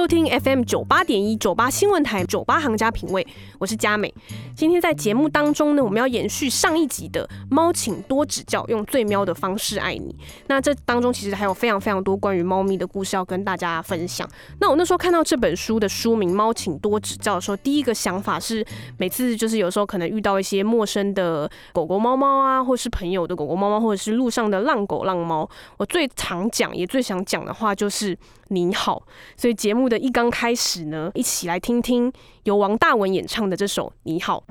收听 FM 九八点一九八新闻台九八行家品味，我是佳美。今天在节目当中呢，我们要延续上一集的“猫，请多指教，用最喵的方式爱你”。那这当中其实还有非常非常多关于猫咪的故事要跟大家分享。那我那时候看到这本书的书名《猫，请多指教》的时候，第一个想法是，每次就是有时候可能遇到一些陌生的狗狗、猫猫啊，或是朋友的狗狗、猫猫，或者是路上的浪狗、浪猫，我最常讲也最想讲的话就是“你好”。所以节目的一刚开始呢，一起来听听由王大文演唱的这首《你好》。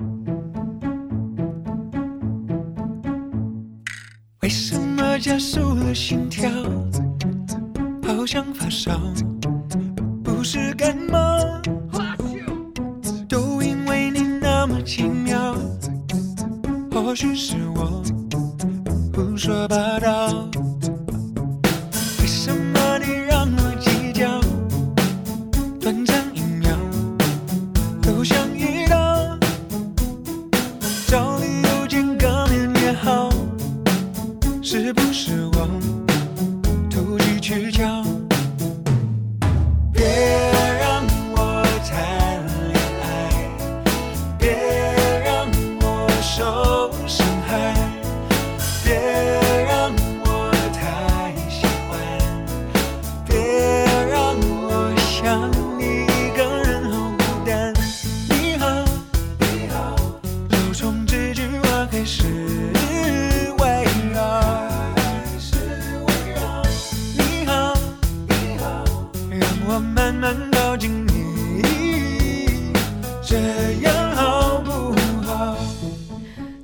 为什么加速了心跳？好像发烧，不是感冒，都因为你那么奇妙。或许是我胡说八道。为什么我慢慢靠近你，这样好不好？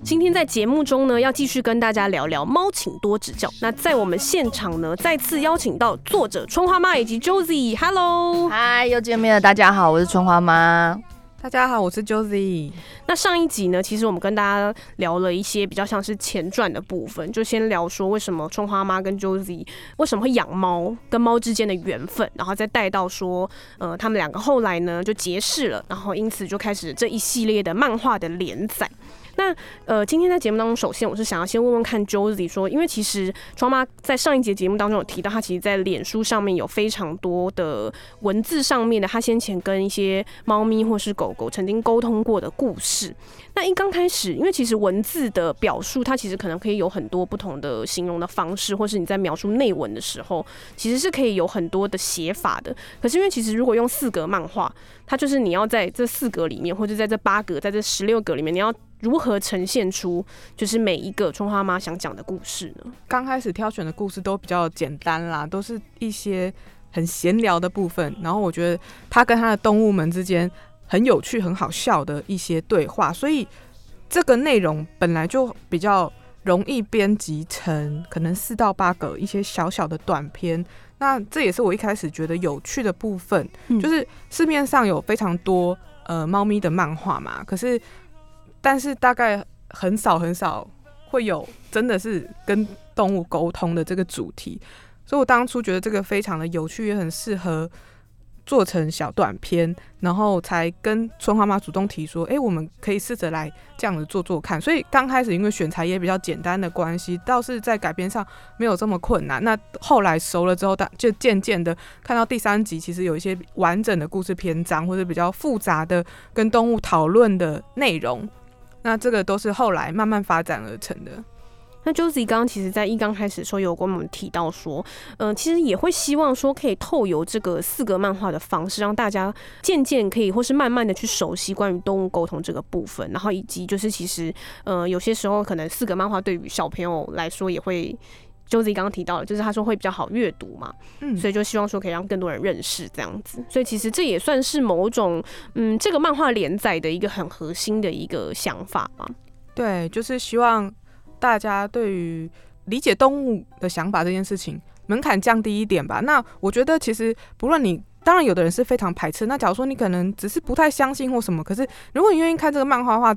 今天在节目中呢，要继续跟大家聊聊猫，请多指教。那在我们现场呢，再次邀请到作者春花妈以及 Josie。Hello，嗨，又见面了，大家好，我是春花妈。大家好，我是 Josie。那上一集呢，其实我们跟大家聊了一些比较像是前传的部分，就先聊说为什么春花妈跟 Josie 为什么会养猫，跟猫之间的缘分，然后再带到说，呃，他们两个后来呢就结识了，然后因此就开始这一系列的漫画的连载。那呃，今天在节目当中，首先我是想要先问问看 Josie 说，因为其实窗妈在上一节节目当中有提到，她其实在脸书上面有非常多的文字上面的，她先前跟一些猫咪或是狗狗曾经沟通过的故事。那一刚开始，因为其实文字的表述，它其实可能可以有很多不同的形容的方式，或是你在描述内文的时候，其实是可以有很多的写法的。可是因为其实如果用四格漫画，它就是你要在这四格里面，或者在这八格，在这十六格里面，你要如何呈现出就是每一个春花妈想讲的故事呢？刚开始挑选的故事都比较简单啦，都是一些很闲聊的部分。然后我觉得他跟他的动物们之间很有趣、很好笑的一些对话，所以这个内容本来就比较容易编辑成可能四到八个一些小小的短片。那这也是我一开始觉得有趣的部分，嗯就是市面上有非常多呃猫咪的漫画嘛，可是但是大概很少很少会有真的是跟动物沟通的这个主题，所以我当初觉得这个非常的有趣，也很适合做成小短片，然后才跟春花妈主动提说，哎、我们可以试着来这样子做做看。所以刚开始因为选材也比较简单的关系，倒是在改编上没有这么困难。那后来熟了之后，大就渐渐的看到第三集，其实有一些完整的故事篇章，或者比较复杂的跟动物讨论的内容。那这个都是后来慢慢发展而成的。那 Josie 刚刚其实在一刚开始的时候有跟我们提到说，嗯、其实也会希望说可以透由这个四格漫画的方式，让大家渐渐可以或是慢慢的去熟悉关于动物沟通这个部分，然后以及就是其实，呃，有些时候可能四格漫画对于小朋友来说也会。Josie 刚刚提到了，就是他说会比较好阅读嘛，嗯所以就希望说可以让更多人认识这样子。所以其实这也算是某种，嗯，这个漫画连载的一个很核心的一个想法嘛。对，就是希望大家对于理解动物的想法这件事情门槛降低一点吧。那我觉得其实不论你，当然有的人是非常排斥。那假如说你可能只是不太相信或什么，可是如果你愿意看这个漫画的话，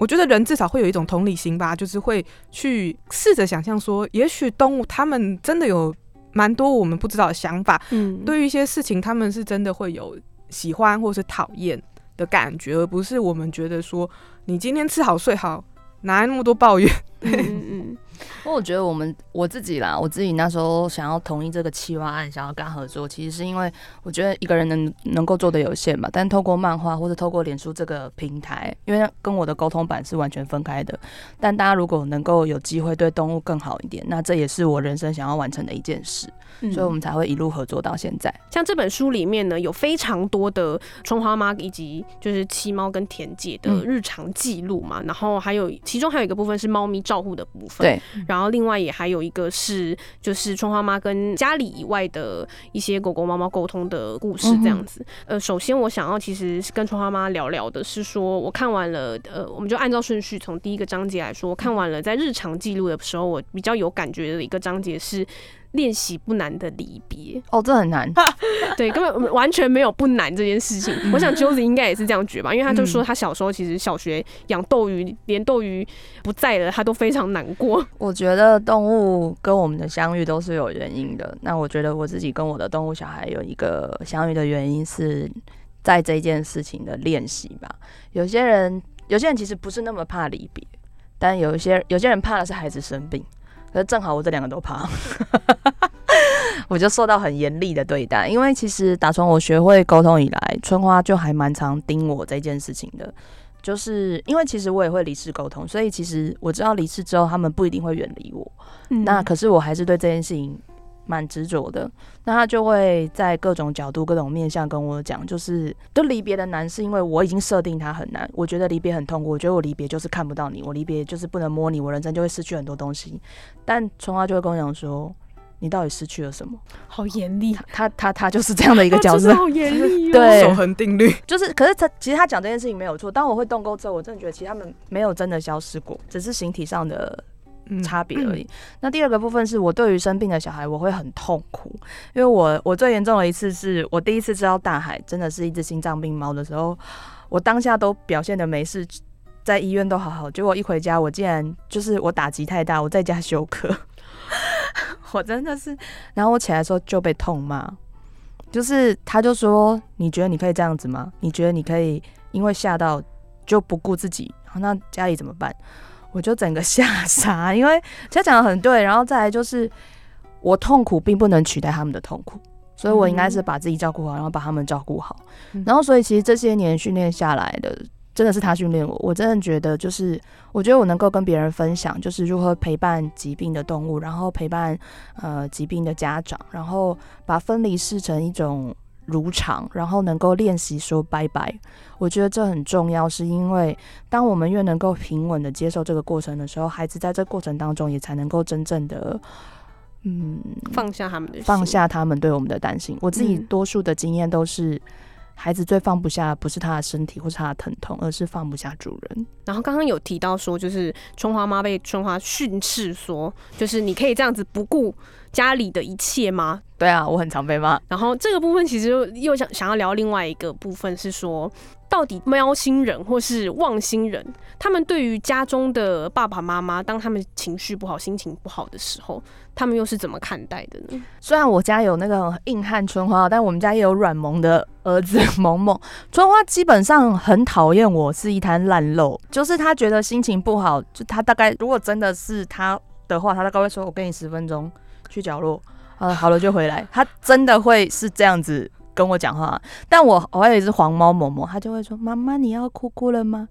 我觉得人至少会有一种同理心吧，就是会去试着想象说，也许动物他们真的有蛮多我们不知道的想法，嗯，对于一些事情，他们是真的会有喜欢或是讨厌的感觉，而不是我们觉得说你今天吃好睡好，哪来那么多抱怨？嗯 不过我觉得我们我自己啦，我自己那时候想要同意这个企划案，想要跟他合作，其实是因为我觉得一个人能能够做的有限嘛，但透过漫画或者透过脸书这个平台，因为跟我的沟通版是完全分开的，但大家如果能够有机会对动物更好一点，那这也是我人生想要完成的一件事，嗯。所以我们才会一路合作到现在。像这本书里面呢，有非常多的春花妈以及就是七猫跟田姐的嗯。日常记录嘛，然后还有其中还有一个部分是猫咪照护的部分，对，然后另外也还有一个是就是春花妈跟家里以外的一些狗狗猫猫沟通的故事这样子。呃，首先我想要其实是跟春花妈聊聊的是说，我看完了，呃，我们就按照顺序从第一个章节来说，我看完了在日常记录的时候，我比较有感觉的一个章节是。练习不难的离别，哦，这很难，对，根本完全没有不难这件事情。我想 Josie 应该也是这样觉得吧，因为他就说他小时候其实小学养斗鱼，连斗鱼不在了，他都非常难过。我觉得动物跟我们的相遇都是有原因的。那我觉得我自己跟我的动物小孩有一个相遇的原因是在这件事情的练习吧。有些人，有些人其实不是那么怕离别，但有一些有些人怕的是孩子生病。可是正好我这两个都怕，我就受到很严厉的对待。因为其实打从我学会沟通以来，春花就还蛮常盯我这件事情的。就是因为其实我也会离世沟通，所以其实我知道离世之后他们不一定会远离我。嗯那可是我还是对这件事情蛮执着的。那他就会在各种角度、各种面向跟我讲，就是就离别的难，是因为我已经设定它很难。我觉得离别很痛苦，我觉得我离别就是看不到你，我离别就是不能摸你，我人生就会失去很多东西。但春花就会跟我讲说，你到底失去了什么？好严厉，他他他就是这样的一个角色。好严厉、哦。对守恒定律。就是，可是他其实他讲这件事情没有错。当我会动钩之后，我真的觉得其实他们没有真的消失过，只是形体上的嗯差别而已。那第二个部分是我对于生病的小孩，我会很痛苦，因为我我最严重的一次是我第一次知道大海真的是一只心脏病猫的时候，我当下都表现的没事，在医院都好好，结果一回家我竟然就是我打击太大，我在家休克，我真的是，然后我起来的时候就被痛骂。就是他就说，你觉得你可以这样子吗？你觉得你可以因为吓到就不顾自己，那家里怎么办？我就整个吓傻，因为他讲的很对。然后再来就是，我痛苦并不能取代他们的痛苦，所以我应该是把自己照顾好，然后把他们照顾好。嗯然后所以其实这些年训练下来的，真的是他训练我。我真的觉得就是，我觉得我能够跟别人分享，就是如何陪伴疾病的动物，然后陪伴呃疾病的家长，然后把分离视成一种如常，然后能够练习说拜拜。我觉得这很重要，是因为当我们越能够平稳的接受这个过程的时候，孩子在这过程当中也才能够真正的。嗯，放下他们的心放。下他们对我们的担心。我自己嗯多数的经验都是，孩子最放不下不是他的身体或是他的疼痛，而是放不下主人。然后刚刚有提到说，就是春花妈被春花训斥说，就是你可以这样子不顾家里的一切吗？对啊，我很常被骂。然后这个部分其实又又想想要聊另外一个部分是说，到底喵星人或是望星人，他们对于家中的爸爸妈妈，当他们情绪不好、心情不好的时候，他们又是怎么看待的呢？虽然我家有那个硬汉春花，但我们家也有软萌的儿子萌萌。春花基本上很讨厌我是一滩烂肉，就是他觉得心情不好，就他大概如果真的是他的话，他大概会说：“我给你十分钟去角落，呃，好了就回来。”他真的会是这样子跟我讲话。但我我还有一只黄猫萌萌，他就会说：“妈妈，你要哭哭了吗？”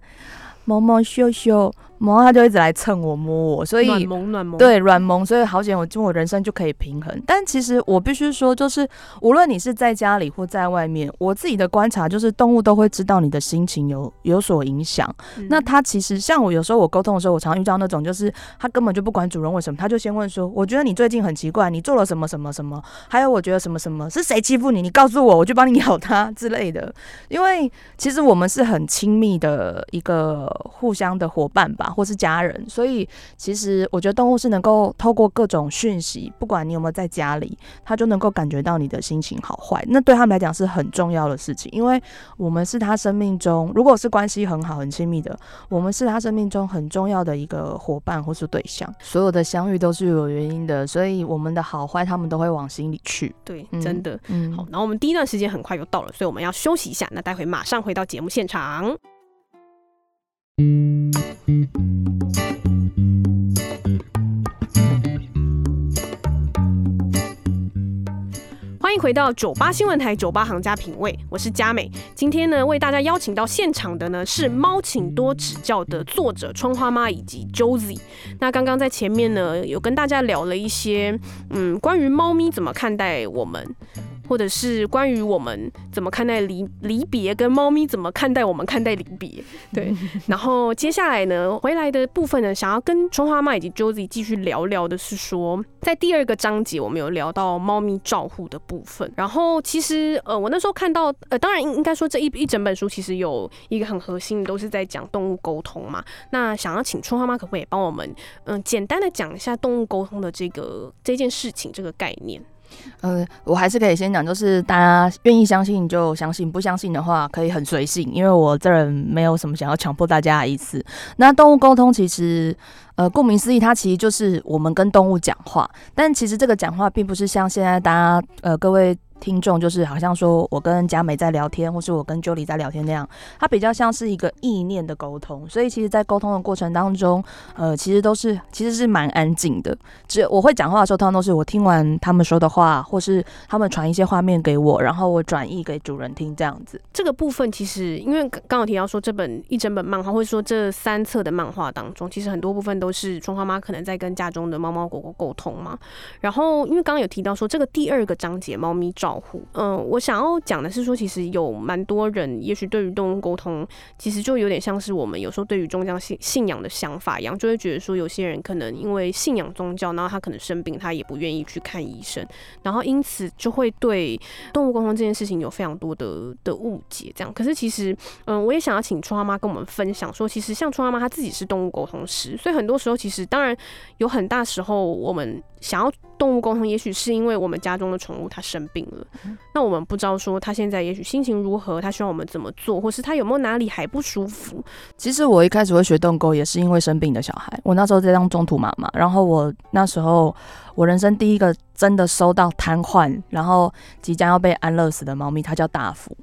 萌萌羞羞，萌萌他就一直来蹭我摸我，所以暖萌暖萌，对软萌，所以好险我就我人生就可以平衡。但其实我必须说，就是无论你是在家里或在外面，我自己的观察就是动物都会知道你的心情有有所影响。嗯那它其实像我有时候我沟通的时候，我常遇到那种就是他根本就不管主人为什么，他就先问说：“我觉得你最近很奇怪，你做了什么什么什么？还有我觉得什么什么是谁欺负你？你告诉我，我就帮你咬他之类的。”因为其实我们是很亲密的一个互相的伙伴吧，或是家人。所以其实我觉得动物是能够透过各种讯息，不管你有没有在家里，它就能够感觉到你的心情好坏。那对他们来讲是很重要的事情，因为我们是他生命中，如果是关系很好、很亲密的，我们是他生命中很重要的一个伙伴或是对象。所有的相遇都是有原因的，所以我们的好坏他们都会往心里去。对，嗯真的。嗯，好，然后我们第一段时间很快就到了，所以我们要休息一下。那待会马上回到节目现场。欢迎回到九八新闻台九八行家品味，我是佳美。今天呢，为大家邀请到现场的呢是《猫请多指教》的作者春花妈以及 Josie。那刚刚在前面呢，有跟大家聊了一些，嗯，关于猫咪怎么看待我们，或者是关于我们怎么看待离离别，跟猫咪怎么看待我们看待离别。对，然后接下来呢，回来的部分呢，想要跟春花妈以及 Josie 继续聊聊的是说，在第二个章节我们有聊到猫咪照护的部分。然后其实呃，我那时候看到呃，当然应应该说这一一整本书其实有一个很核心的，都是在讲动物沟通嘛。那想要请春花妈可不可以帮我们嗯、简单的讲一下动物沟通的这个这件事情这个概念？呃，我还是可以先讲，就是大家愿意相信就相信，不相信的话可以很随性，因为我这人没有什么想要强迫大家的意思。那动物沟通其实，呃，顾名思义，它其实就是我们跟动物讲话，但其实这个讲话并不是像现在大家呃各位。听众就是好像说我跟佳美在聊天，或是我跟 Jolie 在聊天那样，它比较像是一个意念的沟通。所以其实，在沟通的过程当中，呃，其实都是其实是蛮安静的。只有我会讲话的时候，通常都是我听完他们说的话，或是他们传一些画面给我，然后我转译给主人听，这样子。这个部分其实，因为刚刚有提到说，这本一整本漫画，或者说这三册的漫画当中，其实很多部分都是春花妈可能在跟家中的猫猫狗狗沟通嘛。然后，因为刚刚有提到说，这个第二个章节猫咪照保护，嗯、我想要讲的是说，其实有蛮多人，也许对于动物沟通，其实就有点像是我们有时候对于宗教信信仰的想法一样，就会觉得说，有些人可能因为信仰宗教，然后他可能生病，他也不愿意去看医生，然后因此就会对动物沟通这件事情有非常多的的误解，这样。可是其实，嗯，我也想要请春花妈跟我们分享说，其实像春花妈她自己是动物沟通师，所以很多时候其实当然有很大时候我们想要动物沟通，也许是因为我们家中的宠物它生病了，那我们不知道说他现在也许心情如何，他希望我们怎么做，或是他有没有哪里还不舒服。其实我一开始会学动沟，也是因为生病的小孩。我那时候在当中途妈妈，然后我那时候我人生第一个真的收到瘫痪，然后即将要被安乐死的猫咪，它叫大福。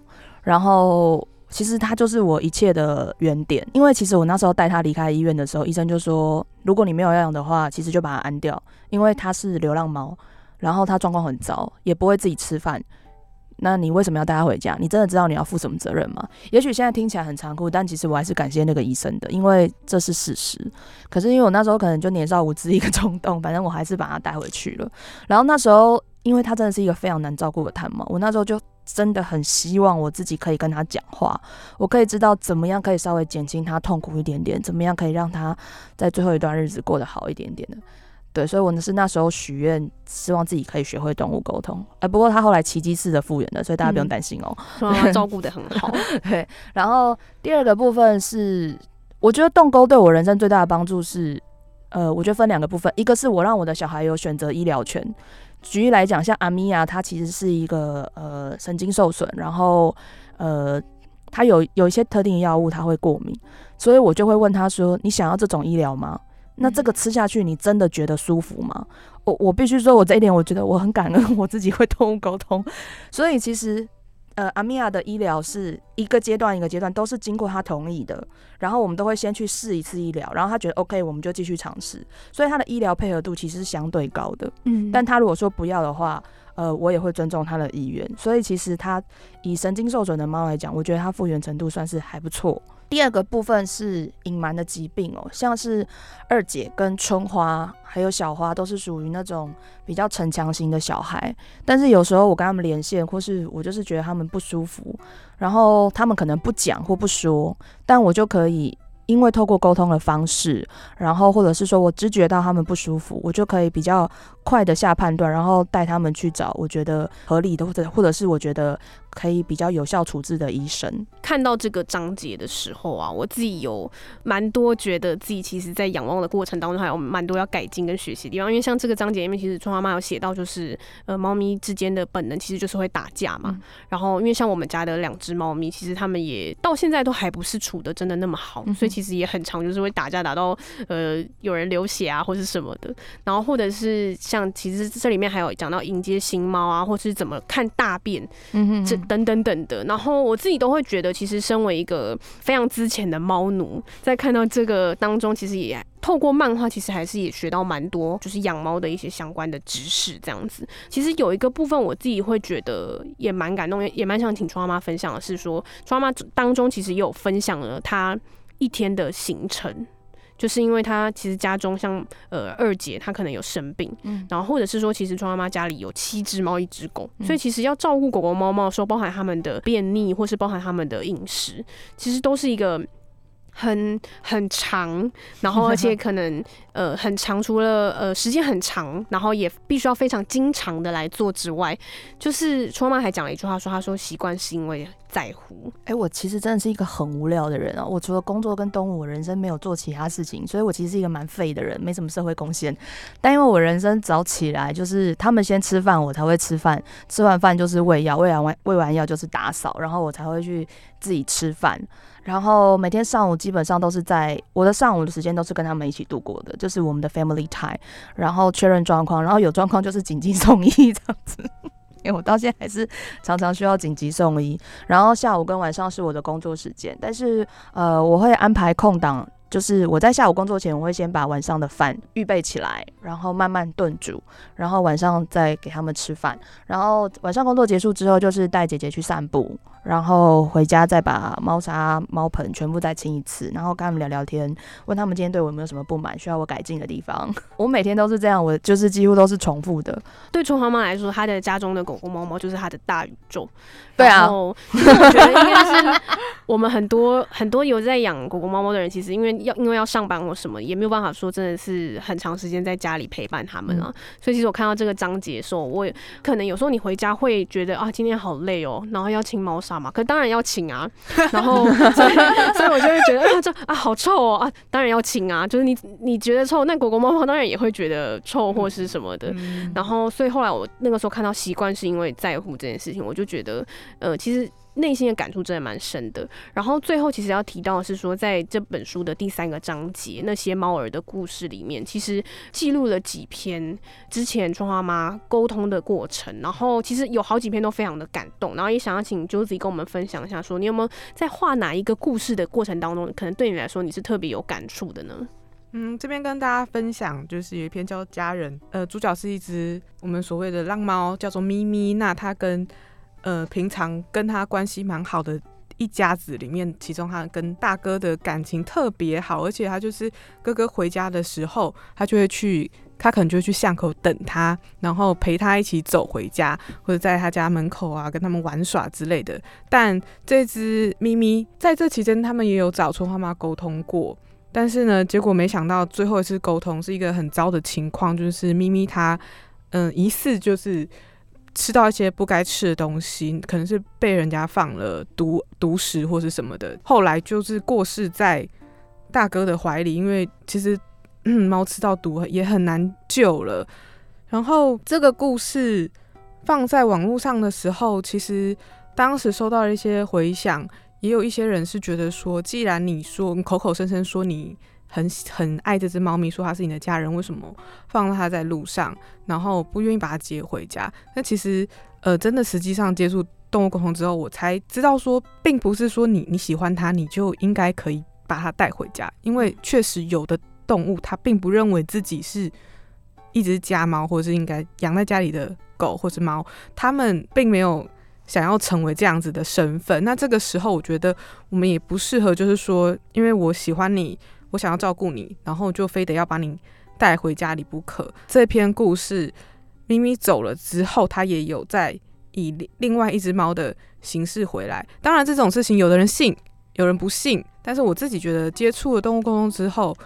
然后其实它就是我一切的原点，因为其实我那时候带它离开医院的时候，医生就说，如果你没有要养的话，其实就把它安掉，因为它是流浪猫，然后他状况很糟，也不会自己吃饭。那你为什么要带他回家？你真的知道你要负什么责任吗？也许现在听起来很残酷，但其实我还是感谢那个医生的，因为这是事实。可是因为我那时候可能就年少无知一个冲动，反正我还是把他带回去了。然后那时候，因为他真的是一个非常难照顾的探猫，我那时候就真的很希望我自己可以跟他讲话，我可以知道怎么样可以稍微减轻他痛苦一点点，怎么样可以让他在最后一段日子过得好一点点的。对，所以我呢是那时候许愿，希望自己可以学会动物沟通。哎、不过他后来奇迹式的复原了，所以大家不用嗯担心哦。照顾的很好，对，然后第二个部分是，我觉得动沟对我人生最大的帮助是，呃，我觉得分两个部分，一个是我让我的小孩有选择医疗权。举例来讲，像阿米娅，她其实是一个呃神经受损，然后呃，她有有一些特定药物她会过敏，所以我就会问她说：“你想要这种医疗吗？那这个吃下去，你真的觉得舒服吗？”我我必须说，我这一点我觉得我很感恩 我自己会动物沟通，所以其实呃，阿米亚的医疗是一个阶段一个阶段都是经过他同意的，然后我们都会先去试一次医疗，然后他觉得 OK，我们就继续尝试，所以他的医疗配合度其实是相对高的。嗯但他如果说不要的话，呃，我也会尊重他的意愿。所以其实他以神经受损的猫来讲，我觉得他复原程度算是还不错。第二个部分是隐瞒的疾病哦，像是二姐跟春花还有小花都是属于那种比较逞强型的小孩，但是有时候我跟他们连线，或是我就是觉得他们不舒服，然后他们可能不讲或不说，但我就可以。因为透过沟通的方式，然后或者是说我知觉到他们不舒服，我就可以比较快的下判断，然后带他们去找我觉得合理的，或者或者是我觉得可以比较有效处置的医生。看到这个章节的时候啊，我自己有蛮多觉得自己其实，在仰望的过程当中，还有蛮多要改进跟学习的地方。因为像这个章节里面，其实春花妈有写到，就是呃，猫咪之间的本能其实就是会打架嘛。然后，因为像我们家的两只猫咪，其实它们也到现在都还不是处的真的那么好，所以其实也很常，就是会打架打到呃有人流血啊，或是什么的。然后或者是像，其实这里面还有讲到迎接新猫啊，或是怎么看大便，嗯这等等等的。然后我自己都会觉得，其实身为一个非常之前的猫奴，在看到这个当中，其实也透过漫画，其实还是也学到蛮多，就是养猫的一些相关的知识。这样子，其实有一个部分我自己会觉得也蛮感动，也也蛮想请川妈分享的是说，川妈当中其实也有分享了她一天的行程。就是因为她其实家中像呃二姐她可能有生病，嗯然后或者是说其实庄妈妈家里有七只猫一只狗，所以其实要照顾狗狗猫猫的时候，包含它们的便秘或是包含它们的饮食，其实都是一个。很很长，然后而且 可能呃很长，除了呃时间很长，然后也必须要非常经常的来做之外，就是春妈还讲了一句话说，她说习惯是因为在乎，哎、我其实真的是一个很无聊的人啊！我除了工作跟动物，我人生没有做其他事情，所以我其实是一个蛮废的人，没什么社会贡献。但因为我人生早起来，就是他们先吃饭，我才会吃饭，吃完饭就是喂药，喂完完喂完药就是打扫，然后我才会去自己吃饭。然后每天上午基本上都是在我的上午的时间都是跟他们一起度过的，就是我们的 family time，然后确认状况，然后有状况就是紧急 送医这样子。因为我到现在还是常常需要紧急送医，然后下午跟晚上是我的工作时间，但是呃，我会安排空档，就是我在下午工作前，我会先把晚上的饭预备起来，然后慢慢炖煮，然后晚上再给他们吃饭，然后晚上工作结束之后，就是带姐姐去散步，然后回家再把猫砂、猫盆全部再清一次，然后跟他们聊聊天，问他们今天对我有没有什么不满，需要我改进的地方。我每天都是这样，我就是几乎都是重复的。对春花妈来说，她的家中的狗狗、猫猫就是她的大宇宙。对啊我觉得应该是我们很多 很多有在养狗狗、猫猫的人，其实因为要因为要上班或什么，也没有办法说真的是很长时间在家里陪伴他们啊。所以其实我看到这个章节的时候，我也可能有时候你回家会觉得啊，今天好累哦，然后要清猫砂嘛，可当然要请啊。然后所以所以我就会觉得啊，这啊好臭哦啊，当然要请啊。就是你你觉得臭，那狗狗、猫猫当然也会觉得臭或是什么的。嗯然后，所以后来我那个时候看到习惯是因为在乎这件事情，我就觉得，呃，其实内心的感触真的蛮深的。然后最后其实要提到的是说，在这本书的第三个章节，那些猫儿的故事里面，其实记录了几篇之前春花妈沟通的过程。然后其实有好几篇都非常的感动。然后也想要请 Josie 跟我们分享一下，说你有没有在画哪一个故事的过程当中，可能对你来说你是特别有感触的呢？嗯，这边跟大家分享，就是有一篇叫《家人》，呃，主角是一只我们所谓的浪猫，叫做咪咪。那它跟呃平常跟他关系蛮好的一家子里面，其中他跟大哥的感情特别好，而且他就是哥哥回家的时候，他就会去，他可能就会去巷口等他，然后陪他一起走回家，或者在他家门口啊跟他们玩耍之类的。但这只咪咪在这期间，他们也有找春花妈沟通过。但是呢，结果没想到最后一次沟通是一个很糟的情况，就是咪咪它，嗯，疑似就是吃到一些不该吃的东西，可能是被人家放了毒毒食或是什么的，后来就是过世在大哥的怀里，因为其实、嗯、猫吃到毒也很难救了。然后这个故事放在网络上的时候，其实当时收到了一些回响。也有一些人是觉得说，既然你说口口声声说你很很爱这只猫咪，说它是你的家人，为什么放它在路上，然后不愿意把它接回家？那其实，呃，真的实际上接触动物沟通之后，我才知道说，并不是说你你喜欢它，你就应该可以把它带回家，因为确实有的动物它并不认为自己是一只家猫，或者是应该养在家里的狗或是猫，它们并没有。想要成为这样子的身份，那这个时候我觉得我们也不适合，就是说，因为我喜欢你，我想要照顾你，然后就非得要把你带回家里不可。这篇故事，咪咪走了之后，他也有在以另外一只猫的形式回来。当然，这种事情有的人信，有人不信，但是我自己觉得接触了动物沟通之后，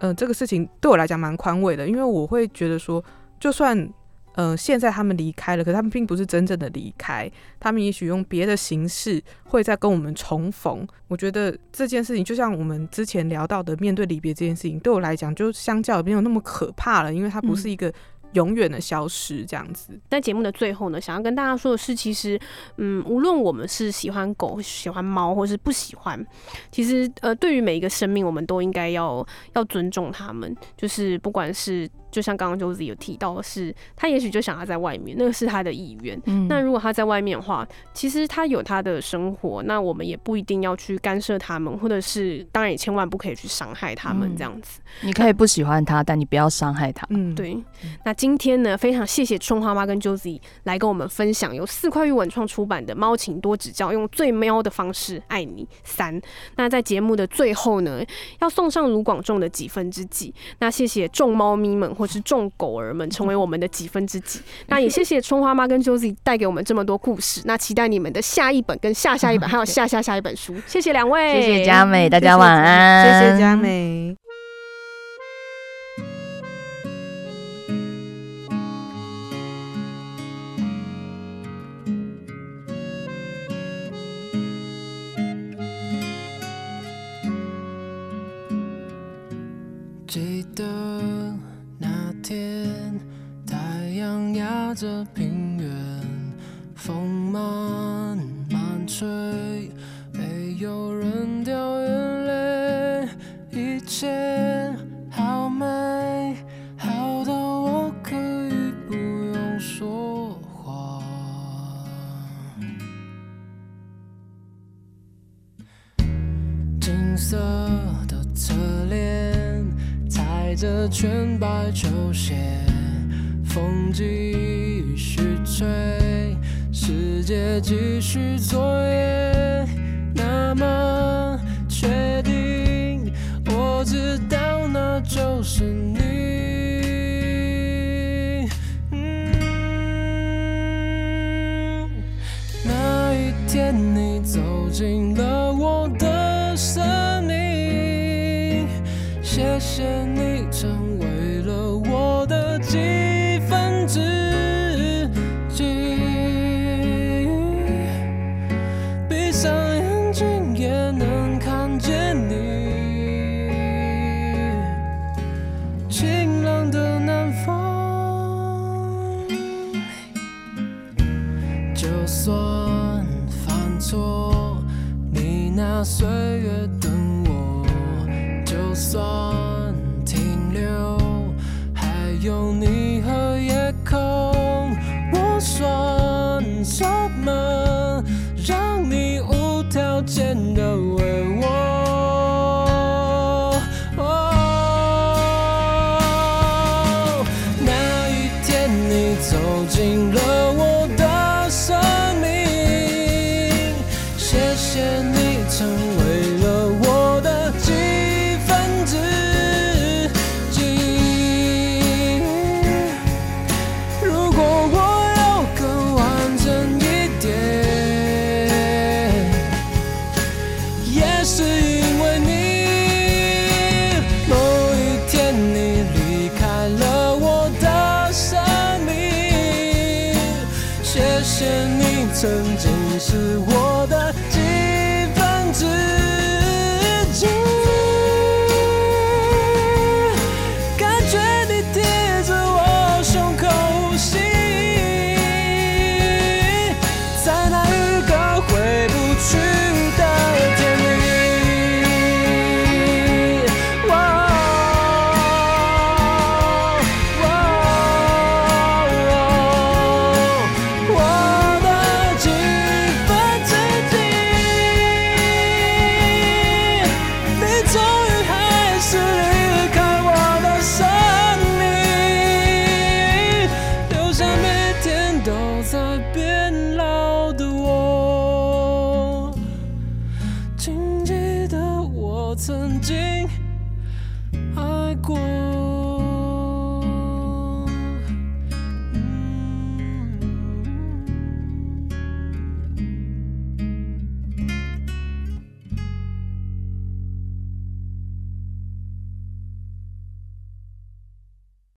嗯、这个事情对我来讲蛮宽慰的，因为我会觉得说，就算呃，现在他们离开了，可是他们并不是真正的离开，他们也许用别的形式会再跟我们重逢。我觉得这件事情，就像我们之前聊到的，面对离别这件事情，对我来讲，就相较没有那么可怕了，因为它不是一个永远的消失这样子。在节目的最后呢，想要跟大家说的是，其实，嗯，无论我们是喜欢狗、喜欢猫，或是不喜欢，其实，呃，对于每一个生命，我们都应该要要尊重他们。就是不管是，就像刚刚 Josie 有提到的是，他也许就想要在外面，那个是他的意愿。嗯那如果他在外面的话，其实他有他的生活，那我们也不一定要去干涉他们，或者是当然也千万不可以去伤害他们嗯这样子。你可以不喜欢他，但你不要伤害他。嗯，对，那今天呢，非常谢谢春花妈跟 Josie 来跟我们分享由四块玉文创出版的《猫请多指教》，用最喵的方式爱你三。那在节目的最后呢，要送上卢广仲的几分之几。那谢谢众猫咪们或是众狗儿们成为我们的几分之几。那也谢谢春花妈跟 Josie 带给我们这么多故事。那期待你们的下一本跟下下一本，还有下下下一本书。谢谢两位，谢谢佳美，大家晚安，谢谢佳。美。金色的侧脸，踩着全白球鞋，风继续吹，世界继续作业。那么确定，我知道那就是你。你